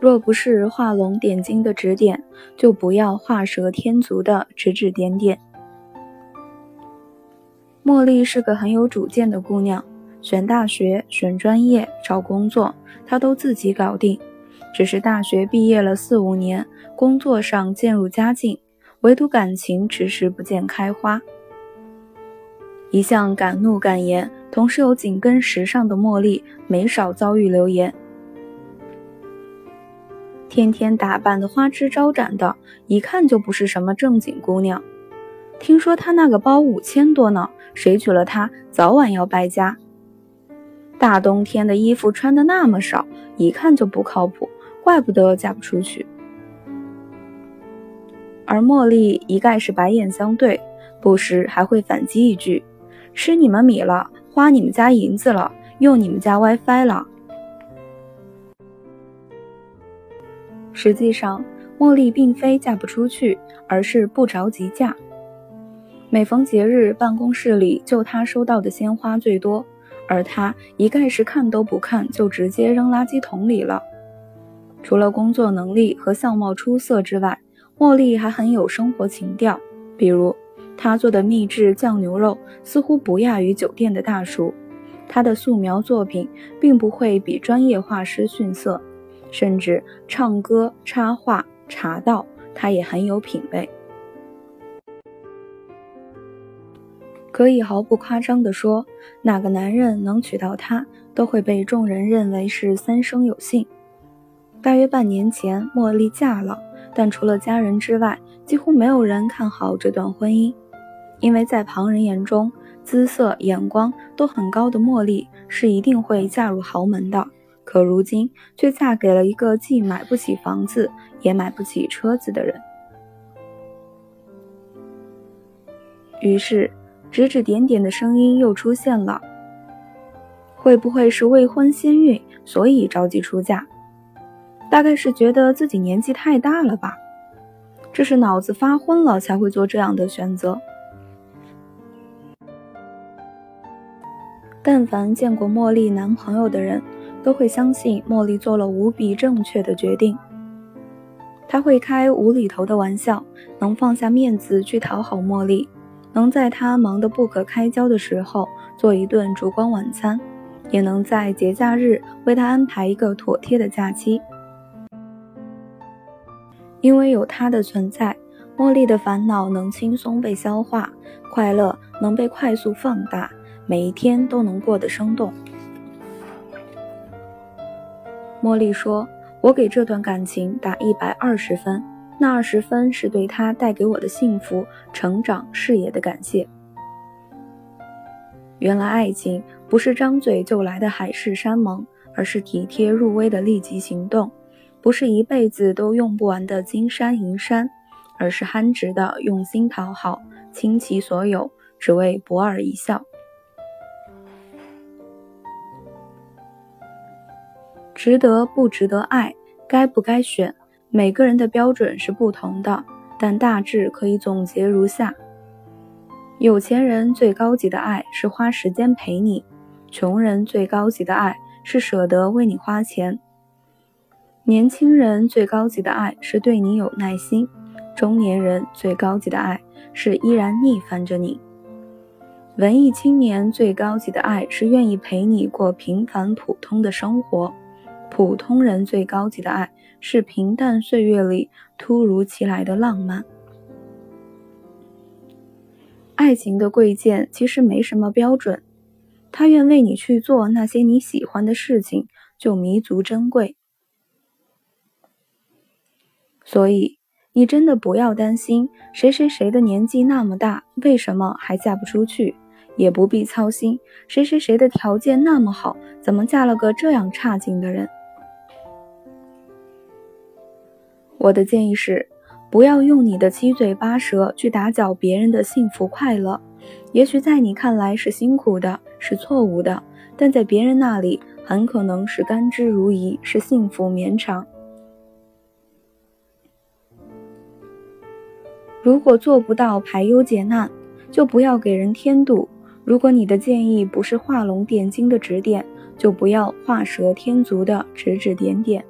若不是画龙点睛的指点，就不要画蛇添足的指指点点。茉莉是个很有主见的姑娘，选大学、选专业、找工作，她都自己搞定。只是大学毕业了四五年，工作上渐入佳境，唯独感情迟迟不见开花。一向敢怒敢言，同时又紧跟时尚的茉莉，没少遭遇流言。天天打扮的花枝招展的，一看就不是什么正经姑娘。听说她那个包五千多呢，谁娶了她早晚要败家。大冬天的衣服穿的那么少，一看就不靠谱，怪不得嫁不出去。而茉莉一概是白眼相对，不时还会反击一句：“吃你们米了，花你们家银子了，用你们家 WiFi 了。”实际上，茉莉并非嫁不出去，而是不着急嫁。每逢节日，办公室里就她收到的鲜花最多，而她一概是看都不看就直接扔垃圾桶里了。除了工作能力和相貌出色之外，茉莉还很有生活情调。比如，她做的秘制酱牛肉似乎不亚于酒店的大厨，她的素描作品并不会比专业画师逊色。甚至唱歌、插画、茶道，他也很有品味。可以毫不夸张地说，哪个男人能娶到她，都会被众人认为是三生有幸。大约半年前，茉莉嫁了，但除了家人之外，几乎没有人看好这段婚姻，因为在旁人眼中，姿色、眼光都很高的茉莉是一定会嫁入豪门的。可如今却嫁给了一个既买不起房子也买不起车子的人，于是指指点点的声音又出现了。会不会是未婚先孕，所以着急出嫁？大概是觉得自己年纪太大了吧？这是脑子发昏了才会做这样的选择。但凡见过茉莉男朋友的人。都会相信茉莉做了无比正确的决定。他会开无厘头的玩笑，能放下面子去讨好茉莉，能在她忙得不可开交的时候做一顿烛光晚餐，也能在节假日为她安排一个妥帖的假期。因为有他的存在，茉莉的烦恼能轻松被消化，快乐能被快速放大，每一天都能过得生动。茉莉说：“我给这段感情打一百二十分，那二十分是对他带给我的幸福、成长、事业的感谢。原来爱情不是张嘴就来的海誓山盟，而是体贴入微的立即行动；不是一辈子都用不完的金山银山，而是憨直的用心讨好，倾其所有，只为博尔一笑。”值得不值得爱，该不该选，每个人的标准是不同的，但大致可以总结如下：有钱人最高级的爱是花时间陪你，穷人最高级的爱是舍得为你花钱，年轻人最高级的爱是对你有耐心，中年人最高级的爱是依然逆反着你，文艺青年最高级的爱是愿意陪你过平凡普通的生活。普通人最高级的爱是平淡岁月里突如其来的浪漫。爱情的贵贱其实没什么标准，他愿为你去做那些你喜欢的事情，就弥足珍贵。所以，你真的不要担心谁谁谁的年纪那么大，为什么还嫁不出去？也不必操心谁谁谁的条件那么好，怎么嫁了个这样差劲的人？我的建议是，不要用你的七嘴八舌去打搅别人的幸福快乐。也许在你看来是辛苦的，是错误的，但在别人那里很可能是甘之如饴，是幸福绵长。如果做不到排忧解难，就不要给人添堵；如果你的建议不是画龙点睛的指点，就不要画蛇添足的指指点点。